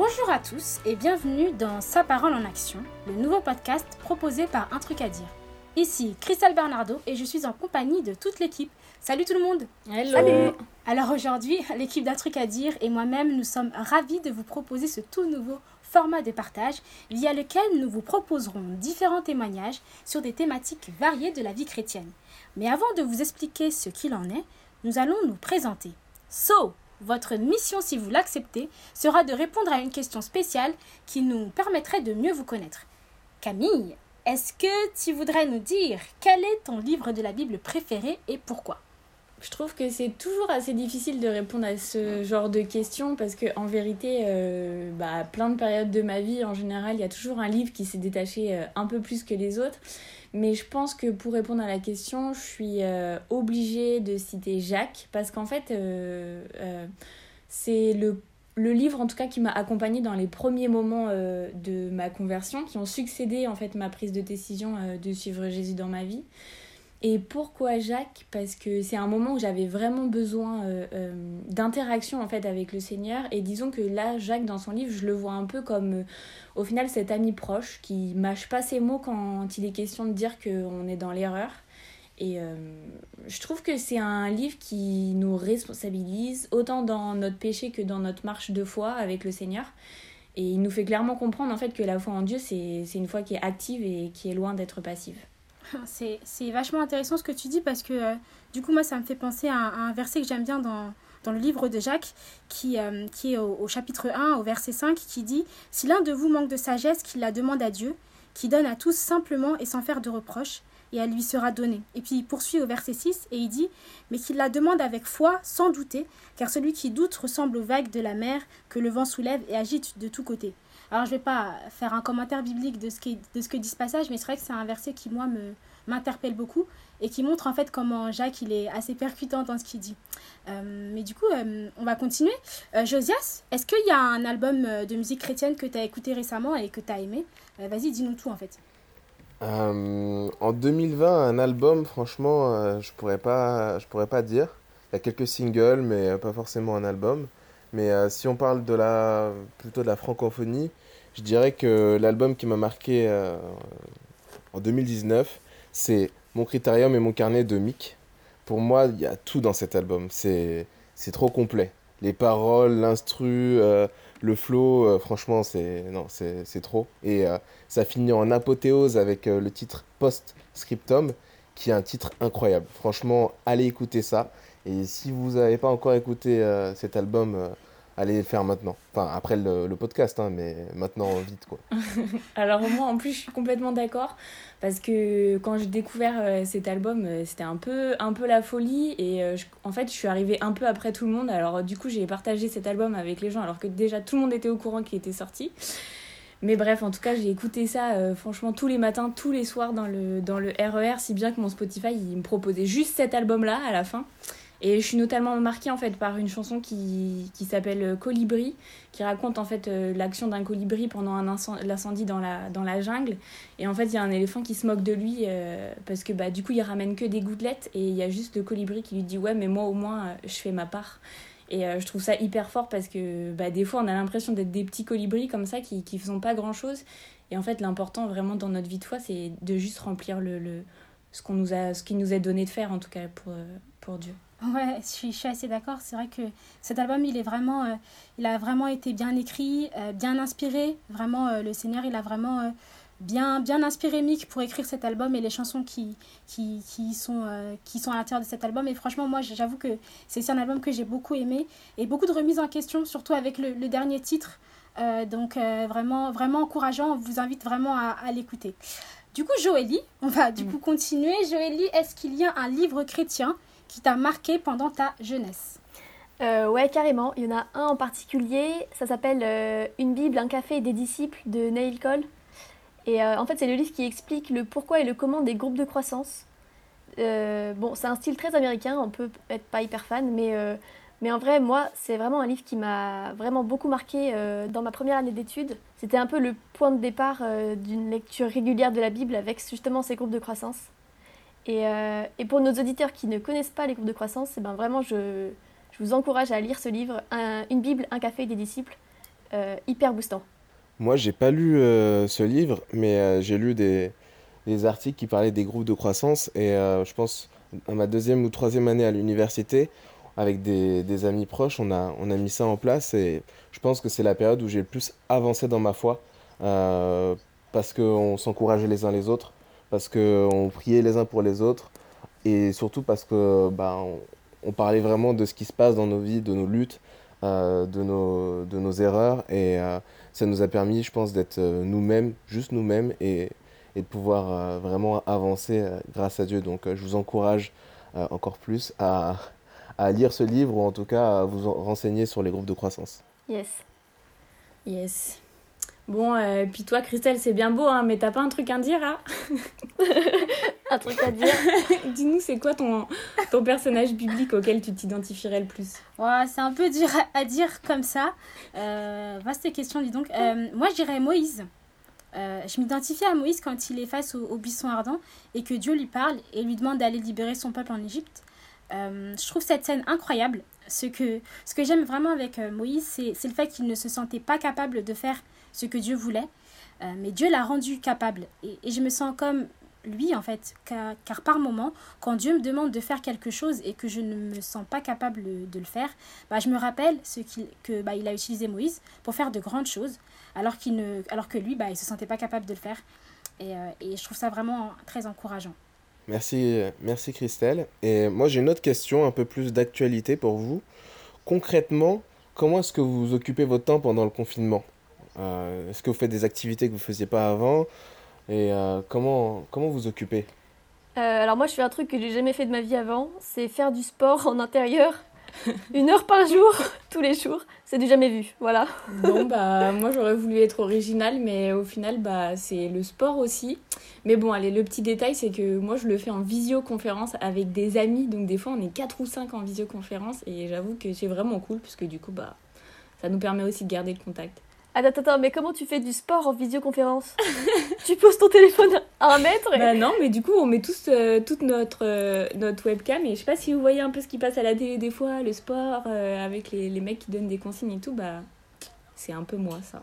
Bonjour à tous et bienvenue dans Sa parole en action, le nouveau podcast proposé par Un truc à dire. Ici Christelle Bernardo et je suis en compagnie de toute l'équipe. Salut tout le monde Hello Salut Alors aujourd'hui, l'équipe d'Un truc à dire et moi-même, nous sommes ravis de vous proposer ce tout nouveau format de partage via lequel nous vous proposerons différents témoignages sur des thématiques variées de la vie chrétienne. Mais avant de vous expliquer ce qu'il en est, nous allons nous présenter. So, votre mission, si vous l'acceptez, sera de répondre à une question spéciale qui nous permettrait de mieux vous connaître. Camille, est-ce que tu voudrais nous dire quel est ton livre de la Bible préféré et pourquoi? Je trouve que c'est toujours assez difficile de répondre à ce genre de questions parce que en vérité, euh, bah, à plein de périodes de ma vie, en général, il y a toujours un livre qui s'est détaché euh, un peu plus que les autres. Mais je pense que pour répondre à la question, je suis euh, obligée de citer Jacques parce qu'en fait, euh, c'est le, le livre en tout cas qui m'a accompagnée dans les premiers moments de ma conversion, qui ont succédé en fait ma prise de décision de suivre Jésus dans ma vie. Et pourquoi Jacques? Parce que c'est un moment où j'avais vraiment besoin d'interaction en fait avec le Seigneur. Et disons que là, Jacques dans son livre, je le vois un peu comme au final cet ami proche qui mâche pas ses mots quand il est question de dire qu'on est dans l'erreur. Et euh, je trouve que c'est un livre qui nous responsabilise autant dans notre péché que dans notre marche de foi avec le Seigneur. Et il nous fait clairement comprendre en fait que la foi en Dieu, c'est une foi qui est active et qui est loin d'être passive. C'est vachement intéressant ce que tu dis parce que euh, du coup moi ça me fait penser à un verset que j'aime bien dans, dans le livre de Jacques, qui, euh, qui est au, chapitre 1, au verset 5, qui dit Si l'un de vous manque de sagesse, qu'il la demande à Dieu, qui donne à tous simplement et sans faire de reproches, et elle lui sera donnée. Et puis il poursuit au verset 6 et il dit Mais qu'il la demande avec foi, sans douter, car celui qui doute ressemble aux vagues de la mer que le vent soulève et agite de tous côtés. Alors je ne vais pas faire un commentaire biblique de ce, que dit ce passage, mais c'est vrai que c'est un verset qui, moi, me, m'interpelle beaucoup et qui montre en fait comment Jacques il est assez percutant dans ce qu'il dit. Euh, mais du coup, euh, on va continuer. Euh, Josias, est-ce qu'il y a un album de musique chrétienne que tu as écouté récemment et que tu as aimé Vas-y, dis-nous tout en fait. en 2020, un album, franchement, je pourrais pourrais pas dire. Il y a quelques singles, mais pas forcément un album. Mais si on parle de la, plutôt de la francophonie, je dirais que l'album qui m'a marqué en 2019, c'est mon critérium et mon carnet de Mick. Pour moi, il y a tout dans cet album. C'est trop complet. Les paroles, l'instru, euh, le flow, euh, franchement, c'est c'est trop. Et euh, ça finit en apothéose avec le titre Post-Scriptum, qui est un titre incroyable. Franchement, allez écouter ça. Et si vous n'avez pas encore écouté cet album, allez le faire maintenant. Enfin, après le, podcast, hein, mais maintenant, vite, quoi. Alors, moi, en plus, je suis complètement d'accord. Parce que quand j'ai découvert euh, cet album, euh, c'était un peu, un peu la folie. Et euh, en fait, je suis arrivée un peu après tout le monde. Alors, du coup, j'ai partagé cet album avec les gens, alors que déjà tout le monde était au courant qu'il était sorti. Mais bref, en tout cas, j'ai écouté ça franchement tous les matins, tous les soirs dans le, dans le RER, e si bien que mon Spotify, il me proposait juste cet album-là à la fin. Et je suis notamment marquée en fait par une chanson qui, qui s'appelle euh, Colibri, qui raconte en fait euh, l'action d'un colibri pendant l'incendie dans la, dans la jungle. Et en fait, il y a un éléphant qui se moque de lui euh, parce que bah, du coup, il ramène que des gouttelettes et il y a juste le colibri qui lui dit Ouais, mais moi au moins, je fais ma part. Et je trouve ça hyper fort parce que bah, des fois, on a l'impression d'être des petits colibris comme ça qui ne font pas grand chose. Et en fait, l'important vraiment dans notre vie de foi, c'est de juste remplir le, le, ce, qu'on nous a, ce qui nous est donné de faire, en tout cas pour, pour Dieu. Ouais, je suis, je suis assez d'accord. C'est vrai que cet album, il, est vraiment, euh, il a vraiment été bien écrit, euh, bien inspiré. Vraiment, euh, le Seigneur, il a vraiment bien, bien inspiré Mick pour écrire cet album et les chansons qui, qui, qui sont, qui sont à l'intérieur de cet album. Et franchement, moi, j'avoue que c'est un album que j'ai beaucoup aimé et beaucoup de remises en question, surtout avec le, le dernier titre. donc, vraiment, vraiment encourageant. On vous invite vraiment à, à l'écouter. Du coup, Joélie, on va du mm. coup continuer. Joélie, est-ce qu'il y a un livre chrétien qui t'a marqué pendant ta jeunesse euh, Ouais, carrément. Il y en a un en particulier. Ça s'appelle euh, Une Bible, un café et des disciples de Neil Cole. Et euh, en fait, c'est le livre qui explique le pourquoi et le comment des groupes de croissance. Euh, bon, c'est un style très américain, on peut être pas hyper fan, mais, mais en vrai, moi, c'est vraiment un livre qui m'a vraiment beaucoup marqué dans ma première année d'études. C'était un peu le point de départ d'une lecture régulière de la Bible avec justement ces groupes de croissance. Euh, et, pour nos auditeurs qui ne connaissent pas les groupes de croissance, eh ben vraiment, je, je, vous encourage à lire ce livre, Une Bible, un café des disciples. hyper boostant. Moi, j'ai pas lu ce livre, mais j'ai lu des, des, articles qui parlaient des groupes de croissance. Et je pense, à ma deuxième ou troisième année à l'université, avec des, des, amis proches, on a, on a mis ça en place. Et je pense que c'est la période où j'ai le plus avancé dans ma foi. parce qu'on s'encourageait les uns les autres, parce qu'on priait les uns pour les autres, et surtout parce que bah, on, parlait vraiment de ce qui se passe dans nos vies, de nos luttes, euh, de, nos, de nos erreurs. Et euh, ça nous a permis, je pense, d'être euh, nous-mêmes, juste nous-mêmes, et, et, de pouvoir vraiment avancer grâce à Dieu. Donc je vous encourage encore plus à, à, lire ce livre, ou en tout cas à vous renseigner sur les groupes de croissance. Yes. Yes. Bon, euh, puis toi, Christelle, c'est bien beau, hein, mais t'as pas un truc à dire, hein Un truc à dire Dis-nous, c'est quoi ton, ton personnage biblique auquel tu t'identifierais le plus? Ouais, C'est un peu dur à dire comme ça. Euh, vaste question, dis donc. Euh, moi, je dirais Moïse. Euh, je m'identifie à Moïse quand il est face au, buisson ardent et que Dieu lui parle et lui demande d'aller libérer son peuple en Égypte. je trouve cette scène incroyable. Ce que, ce que j'aime vraiment avec Moïse, c'est le fait qu'il ne se sentait pas capable de faire ce que Dieu voulait. Euh, mais Dieu l'a rendu capable. Et, et, je me sens comme lui, en fait, car, car, par moment, quand Dieu me demande de faire quelque chose et que je ne me sens pas capable de le faire, bah, je me rappelle ce qu'il, que bah, il a utilisé Moïse pour faire de grandes choses, alors, qu'il ne, alors que lui, bah, il ne se sentait pas capable de le faire. Et, euh, et je trouve ça vraiment très encourageant. Merci, merci Christelle. Et moi j'ai une autre question un peu plus d'actualité pour vous. Concrètement, comment est-ce que vous occupez votre temps pendant le confinement? Est-ce que vous faites des activités que vous ne faisiez pas avant Et euh, comment, comment vous occupez euh, Alors moi, je fais un truc que j'ai jamais fait de ma vie avant, c'est faire du sport en intérieur. Une heure par jour, tous les jours, c'est du jamais vu, voilà. Bon bah moi j'aurais voulu être original, mais au final bah c'est le sport aussi. Mais bon allez le petit détail c'est que moi je le fais en visioconférence avec des amis, donc des fois on est 4 ou 5 en visioconférence et j'avoue que c'est vraiment cool puisque du coup bah ça nous permet aussi de garder le contact. Attends, attends, mais comment tu fais du sport en visioconférence Tu poses ton téléphone à un mètre Bah non, mais du coup, on met tous euh, toute notre, euh, notre webcam. Et je sais pas si vous voyez un peu ce qui passe à la télé des fois, le sport, euh, avec les, les, mecs qui donnent des consignes et tout, bah c'est un peu moi ça.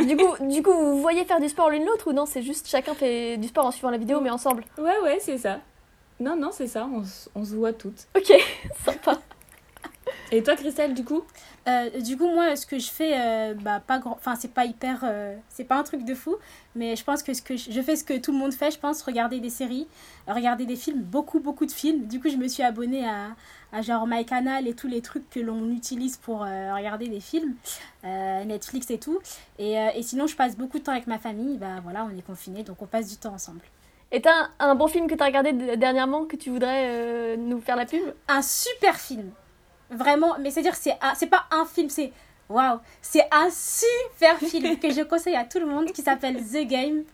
du, coup, du coup, vous voyez faire du sport l'une l'autre ou non C'est juste chacun fait du sport en suivant la vidéo, mais ensemble Ouais, ouais, c'est ça. Non, non, c'est ça, on, on se voit toutes. Ok, sympa. Et toi, Christelle, du coup euh, Du coup, moi, ce que je fais, euh, bah, pas grand... Enfin, c'est pas hyper... Euh, c'est pas un truc de fou, mais je pense que, ce que je... fais ce que tout le monde fait, je pense, regarder des séries, regarder des films, beaucoup, beaucoup de films. Du coup, je me suis abonnée à, à genre MyCanal et tous les trucs que l'on utilise pour regarder des films, Netflix et tout. Et, et sinon, je passe beaucoup de temps avec ma famille. Bah voilà, on est confinés, donc on passe du temps ensemble. Et t'as un, un bon film que t'as regardé dernièrement que tu voudrais nous faire la pub? Un super film Vraiment, mais c'est-à-dire, c'est, c'est pas un film, c'est. Waouh! C'est un super film que je conseille à tout le monde qui s'appelle The Game.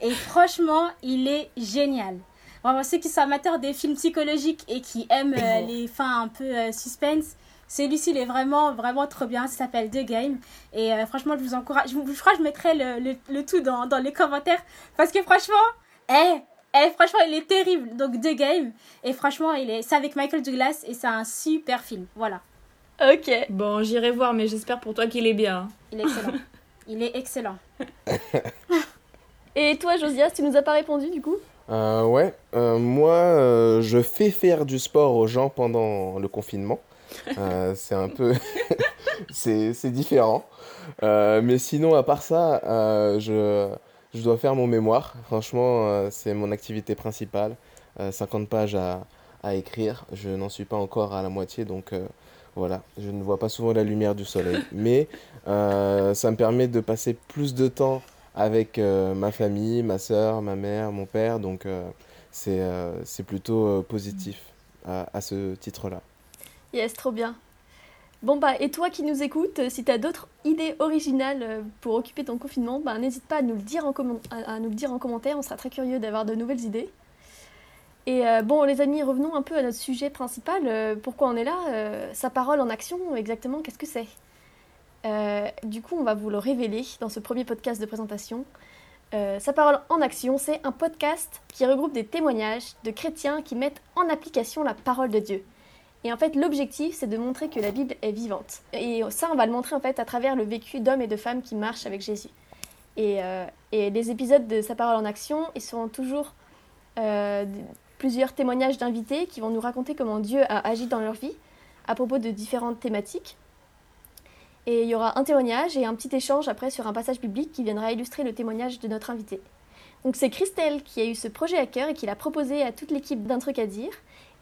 Et franchement, il est génial. Vraiment, ceux qui sont amateurs des films psychologiques et qui aiment euh, les fins un peu euh, suspense, celui-ci, il est vraiment, vraiment trop bien. Ça s'appelle The Game. Et euh, franchement, je vous encourage. Je, je, crois que je mettrai le, le, le tout dans, dans, les commentaires. Parce que franchement, eh, et franchement, il est terrible. Donc, The Game. Et franchement, il est... c'est avec Michael Douglas et c'est un super film. Voilà. Ok. Bon, j'irai voir, mais j'espère pour toi qu'il est bien. Il est excellent. il est excellent. et toi, Josias, tu nous as pas répondu du coup? Euh, Ouais. Euh, moi, euh, je fais faire du sport aux gens pendant le confinement. Euh, c'est un peu. c'est différent. mais sinon, à part ça, je je dois faire mon mémoire. Franchement, euh, c'est mon activité principale. 50 euh, pages à, à écrire. Je n'en suis pas encore à la moitié, donc euh, voilà. Je ne vois pas souvent la lumière du soleil. Mais ça me permet de passer plus de temps avec ma famille, ma soeur, ma mère, mon père. Donc c'est plutôt positif à, à ce titre-là. Yes, trop bien. Bon bah et toi qui nous écoutes, euh, si tu as d'autres idées originales euh, pour occuper ton confinement, bah, n'hésite pas à nous, le dire en à, nous le dire en commentaire, on sera très curieux d'avoir de nouvelles idées. Et euh, bon les amis, revenons un peu à notre sujet principal, pourquoi on est là, sa parole en action, exactement qu'est-ce que c'est? Du coup on va vous le révéler dans ce premier podcast de présentation. sa parole en action, c'est un podcast qui regroupe des témoignages de chrétiens qui mettent en application la parole de Dieu. Et en fait, l'objectif, c'est de montrer que la Bible est vivante. Et ça, on va le montrer en fait à travers le vécu d'hommes et de femmes qui marchent avec Jésus. Et, euh, les épisodes de Sa parole en action, ils seront toujours euh, plusieurs témoignages d'invités qui vont nous raconter comment Dieu a agi dans leur vie à propos de différentes thématiques. Et il y aura un témoignage et un petit échange après sur un passage biblique qui viendra illustrer le témoignage de notre invité. Donc c'est Christelle qui a eu ce projet à cœur et qui l'a proposé à toute l'équipe d'un truc à dire.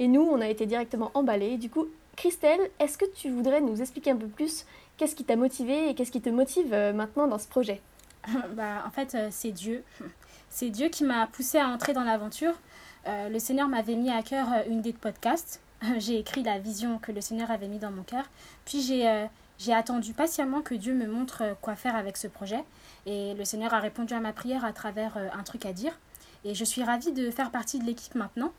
Et nous, on a été directement emballés. Du coup, Christelle, est-ce que tu voudrais nous expliquer un peu plus qu'est-ce qui t'a motivé et qu'est-ce qui te motive euh, maintenant dans ce projet? Bah, En fait, euh, c'est Dieu. C'est Dieu qui m'a poussé à entrer dans l'aventure. Euh, le Seigneur m'avait mis à cœur une idée de podcast. J'ai écrit la vision que le Seigneur avait mis dans mon cœur. Puis j'ai attendu patiemment que Dieu me montre quoi faire avec ce projet. Et le Seigneur a répondu à ma prière à travers un truc à dire. Et je suis ravie de faire partie de l'équipe maintenant.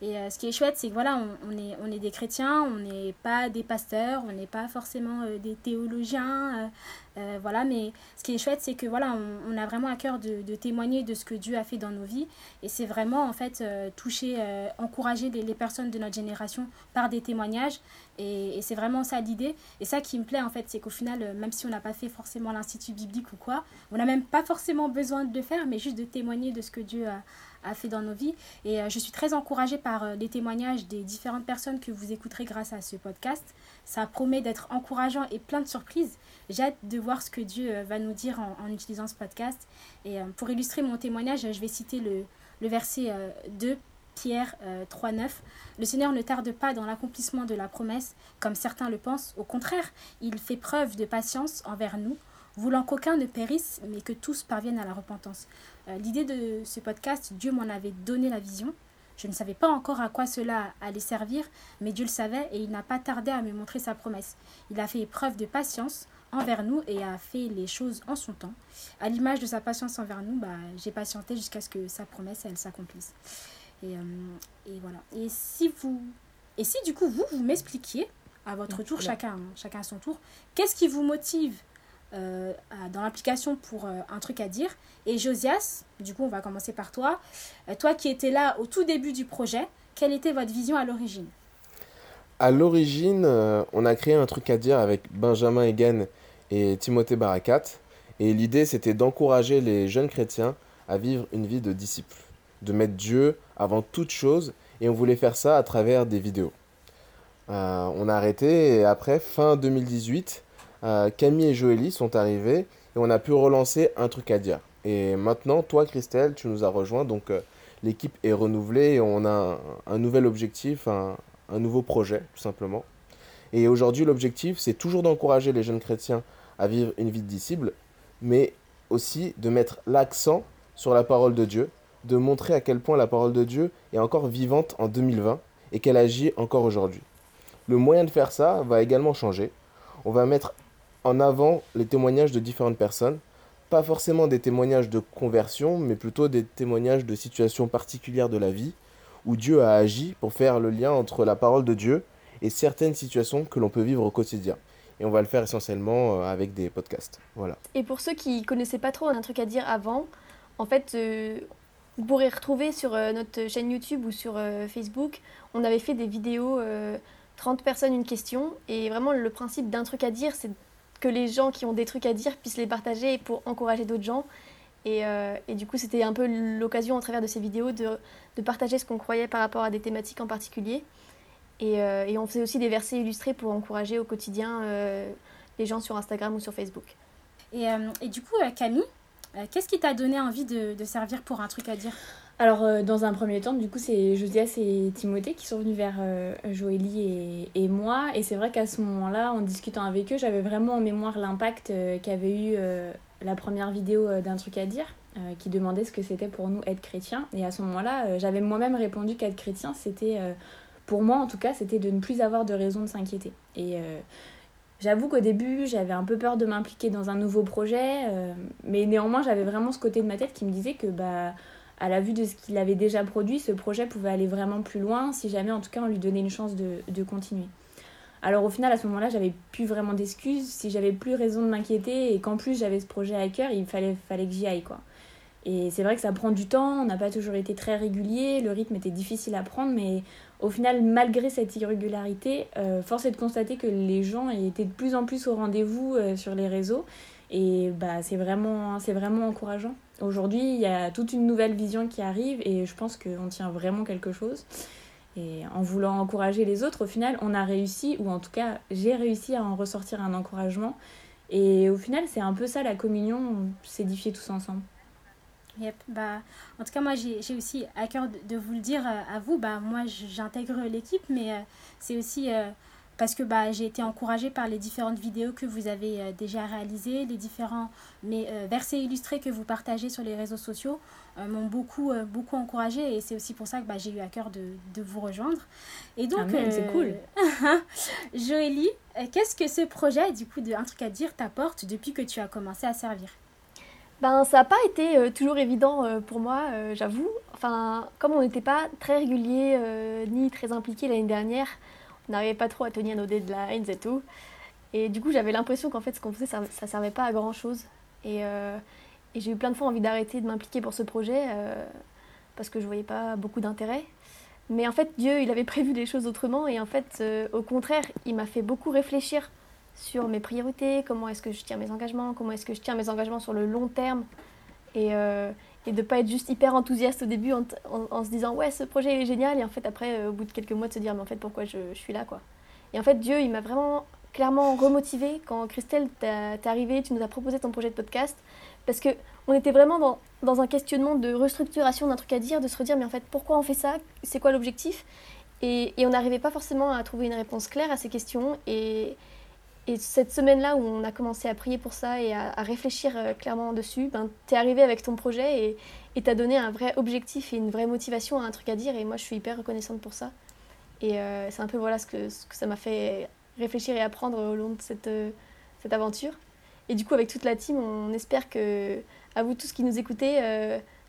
Et euh, ce qui est chouette, c'est que voilà, on, est, on est des chrétiens, on n'est pas des pasteurs, on n'est pas forcément euh, des théologiens. Euh, voilà, mais ce qui est chouette, c'est que voilà, on, a vraiment à cœur de, témoigner de ce que Dieu a fait dans nos vies. Et c'est vraiment en fait toucher, encourager les, personnes de notre génération par des témoignages. Et, et c'est vraiment ça l'idée. Et ça qui me plaît en fait, c'est qu'au final, même si on n'a pas fait forcément l'institut biblique ou quoi, on n'a même pas forcément besoin de le faire, mais juste de témoigner de ce que Dieu a, a fait dans nos vies. Et euh, je suis très encouragée par euh, les témoignages des différentes personnes que vous écouterez grâce à ce podcast. Ça promet d'être encourageant et plein de surprises. J'ai hâte de voir ce que Dieu euh, va nous dire en, utilisant ce podcast. Et pour illustrer mon témoignage, je vais citer le, le verset 2. Pierre 3.9. Le Seigneur ne tarde pas dans l'accomplissement de la promesse, comme certains le pensent. Au contraire, il fait preuve de patience envers nous, voulant qu'aucun ne périsse, mais que tous parviennent à la repentance. Euh, l'idée de ce podcast, Dieu m'en avait donné la vision. Je ne savais pas encore à quoi cela allait servir, mais Dieu le savait et il n'a pas tardé à me montrer sa promesse. Il a fait preuve de patience envers nous et a fait les choses en son temps. À l'image de sa patience envers nous, bah, j'ai patienté jusqu'à ce que sa promesse elle s'accomplisse. Et, euh, et, voilà. Et si vous et si du coup vous vous m'expliquiez à votre tour, chacun, chacun à son tour, qu'est-ce qui vous motive euh, dans l'application pour euh, un truc à dire. Et Josias, du coup, on va commencer par toi. Euh, toi qui étais là au tout début du projet, quelle était votre vision à l'origine? À l'origine, on a créé un truc à dire avec Benjamin Egan et Timothée Barakat. Et l'idée, c'était d'encourager les jeunes chrétiens à vivre une vie de disciples, de mettre Dieu avant toute chose. Et on voulait faire ça à travers des vidéos. on a arrêté et après, fin 2018, euh, Camille et Joélie sont arrivés et on a pu relancer un truc à dire. Et maintenant, toi, Christelle, tu nous as rejoint, donc euh, l'équipe est renouvelée et on a un, nouvel objectif, un, nouveau projet, tout simplement. Et aujourd'hui, l'objectif, c'est toujours d'encourager les jeunes chrétiens à vivre une vie de disciple, mais aussi de mettre l'accent sur la parole de Dieu, de montrer à quel point la parole de Dieu est encore vivante en 2020 et qu'elle agit encore aujourd'hui. Le moyen de faire ça va également changer. On va mettre en avant les témoignages de différentes personnes, pas forcément des témoignages de conversion, mais plutôt des témoignages de situations particulières de la vie, où Dieu a agi pour faire le lien entre la parole de Dieu et certaines situations que l'on peut vivre au quotidien. Et on va le faire essentiellement euh, avec des podcasts. Voilà. Et pour ceux qui connaissaient pas trop un truc à dire avant, en fait, euh, vous pourrez retrouver sur euh, notre chaîne YouTube ou sur Facebook, on avait fait des vidéos 30 personnes une question. Et vraiment, le principe d'un truc à dire, c'est que les gens qui ont des trucs à dire puissent les partager pour encourager d'autres gens. Et, euh, et, du coup, c'était un peu l'occasion, au travers de ces vidéos, de, de partager ce qu'on croyait par rapport à des thématiques en particulier. Et, euh, et, on faisait aussi des versets illustrés pour encourager au quotidien euh, les gens sur Instagram ou sur Facebook. Et, et du coup, Camille, qu'est-ce qui t'a donné envie de servir pour un truc à dire? Alors, euh, dans un premier temps, du coup, c'est Josias et Timothée qui sont venus vers euh, et, moi. Et c'est vrai qu'à ce moment-là, en discutant avec eux, j'avais vraiment en mémoire l'impact euh, qu'avait eu la première vidéo d'un truc à dire, qui demandait ce que c'était pour nous être chrétiens. Et à ce moment-là, j'avais moi-même répondu qu'être chrétien, c'était, pour moi en tout cas, c'était de ne plus avoir de raison de s'inquiéter. Et J'avoue qu'au début, j'avais un peu peur de m'impliquer dans un nouveau projet, mais néanmoins, j'avais vraiment ce côté de ma tête qui me disait que bah, à la vue de ce qu'il avait déjà produit, ce projet pouvait aller vraiment plus loin si jamais en tout cas on lui donnait une chance de, de continuer. Alors au final à ce moment-là j'avais plus vraiment d'excuses, si j'avais plus raison de m'inquiéter et qu'en plus j'avais ce projet à cœur, il fallait, fallait que j'y aille quoi. Et c'est vrai que ça prend du temps, on n'a pas toujours été très régulier, le rythme était difficile à prendre, mais au final, malgré cette irrégularité, euh, force est de constater que les gens étaient de plus en plus au rendez-vous euh, sur les réseaux. Et bah, c'est vraiment, c'est vraiment encourageant. Aujourd'hui, il y a toute une nouvelle vision qui arrive et je pense qu'on tient vraiment quelque chose. Et en voulant encourager les autres, au final, on a réussi, ou en tout cas, j'ai réussi à en ressortir un encouragement. Et au final, c'est un peu ça la communion, s'édifier tous ensemble. Yep. Bah, en tout cas, moi, j'ai aussi à cœur de, vous le dire euh, à vous. Bah, moi, j'intègre l'équipe, mais euh, c'est aussi euh, parce que bah, j'ai été encouragée par les différentes vidéos que vous avez déjà réalisées, les différents mais, versets illustrés que vous partagez sur les réseaux sociaux m'ont beaucoup, beaucoup encouragée et c'est aussi pour ça que bah, j'ai eu à cœur de, de, vous rejoindre. Et donc, c'est cool. Joélie, qu'est-ce que ce projet, du coup, de Un truc à dire, t'apporte depuis que tu as commencé à servir? Ben, ça n'a pas été euh, toujours évident euh, pour moi, euh, j'avoue. Enfin, comme on n'était pas très régulier ni très impliqué l'année dernière, n'arrivait pas trop à tenir nos deadlines et tout. Et du coup, j'avais l'impression qu'en fait, ce qu'on faisait, ça, ne servait pas à grand chose. Et, et j'ai eu plein de fois envie d'arrêter de m'impliquer pour ce projet parce que je voyais pas beaucoup d'intérêt. Mais en fait, Dieu, il avait prévu les choses autrement. Et en fait, au contraire, il m'a fait beaucoup réfléchir sur mes priorités, comment est-ce que je tiens mes engagements, comment est-ce que je tiens mes engagements sur le long terme. Euh, et de pas être juste hyper enthousiaste au début en, en, se disant ouais ce projet est génial et en fait après euh, au bout de quelques mois de se dire mais en fait pourquoi je, je suis là quoi. Et en fait Dieu il m'a vraiment clairement remotivé quand Christelle t'es arrivée, tu nous as proposé ton projet de podcast parce que on était vraiment dans, dans un questionnement de restructuration d'un truc à dire, de se redire mais en fait pourquoi on fait ça, c'est quoi l'objectif? Et, et on n'arrivait pas forcément à trouver une réponse claire à ces questions et, et cette semaine-là où on a commencé à prier pour ça et à, réfléchir euh, clairement dessus, ben, tu es arrivé avec ton projet et tu as donné un vrai objectif et une vraie motivation à un truc à dire. Et moi, je suis hyper reconnaissante pour ça. Et euh, c'est un peu voilà ce que, ça m'a fait réfléchir et apprendre au long de cette, euh, cette aventure. Et du coup, avec toute la team, on espère que, à vous tous qui nous écoutez,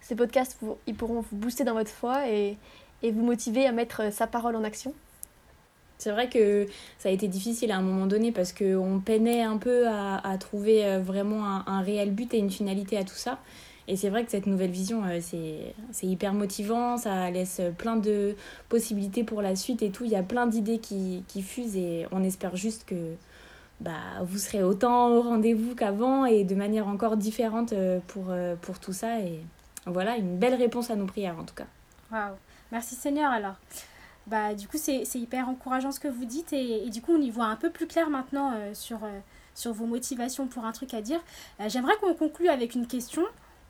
ces podcasts, ils pourront vous booster dans votre foi et vous motiver à mettre sa parole en action. C'est vrai que ça a été difficile à un moment donné parce qu'on peinait un peu à, trouver euh, vraiment un, réel but et une finalité à tout ça. Et c'est vrai que cette nouvelle vision, euh, c'est hyper motivant, ça laisse plein de possibilités pour la suite et tout. Il y a plein d'idées qui, qui, fusent et on espère juste que bah, vous serez autant au rendez-vous qu'avant et de manière encore différente euh, pour, pour tout ça. Et voilà, une belle réponse à nos prières en tout cas. Waouh, merci Seigneur alors bah, du coup, c'est hyper encourageant ce que vous dites et, du coup, on y voit un peu plus clair maintenant euh, sur, euh, sur vos motivations pour un truc à dire. Euh, j'aimerais qu'on conclue avec une question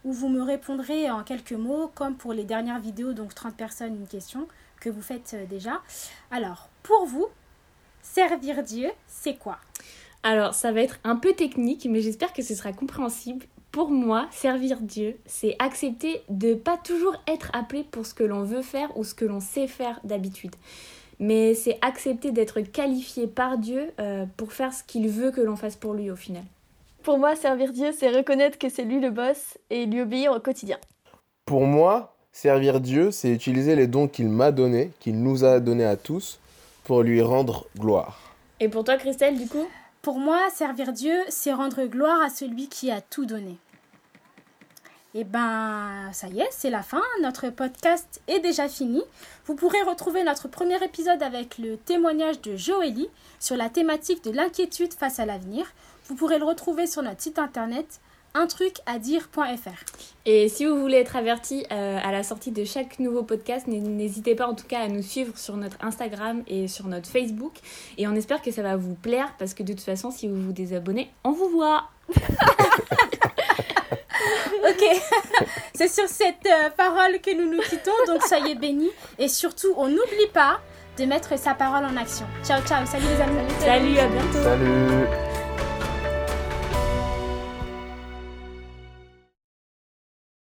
où vous me répondrez en quelques mots, comme pour les dernières vidéos, donc 30 personnes, une question que vous faites déjà. Alors, pour vous, servir Dieu, c'est quoi? Alors, ça va être un peu technique, mais j'espère que ce sera compréhensible pour moi, servir Dieu, c'est accepter de pas toujours être appelé pour ce que l'on veut faire ou ce que l'on sait faire d'habitude. Mais c'est accepter d'être qualifié par Dieu euh, pour faire ce qu'il veut que l'on fasse pour lui au final. Pour moi, servir Dieu, c'est reconnaître que c'est lui le boss et lui obéir au quotidien. Pour moi, servir Dieu, c'est utiliser les dons qu'il m'a donnés, qu'il nous a donnés à tous, pour lui rendre gloire. Et pour toi, Christelle, du coup? Pour moi, servir Dieu, c'est rendre gloire à celui qui a tout donné. Et eh ben, ça y est, c'est la fin. Notre podcast est déjà fini. Vous pourrez retrouver notre premier épisode avec le témoignage de Joélie sur la thématique de l'inquiétude face à l'avenir. Vous pourrez le retrouver sur notre site internet un truc à dire.fr. Et si vous voulez être averti euh, à la sortie de chaque nouveau podcast, n'hésitez pas en tout cas à nous suivre sur notre Instagram et sur notre Facebook. Et on espère que ça va vous plaire parce que de toute façon, si vous vous désabonnez, on vous voit. ok, c'est sur cette euh, parole que nous nous quittons, donc soyez bénis. Et surtout, on n'oublie pas de mettre sa parole en action. Ciao, ciao, salut les amis. Salut, à bientôt. Salut.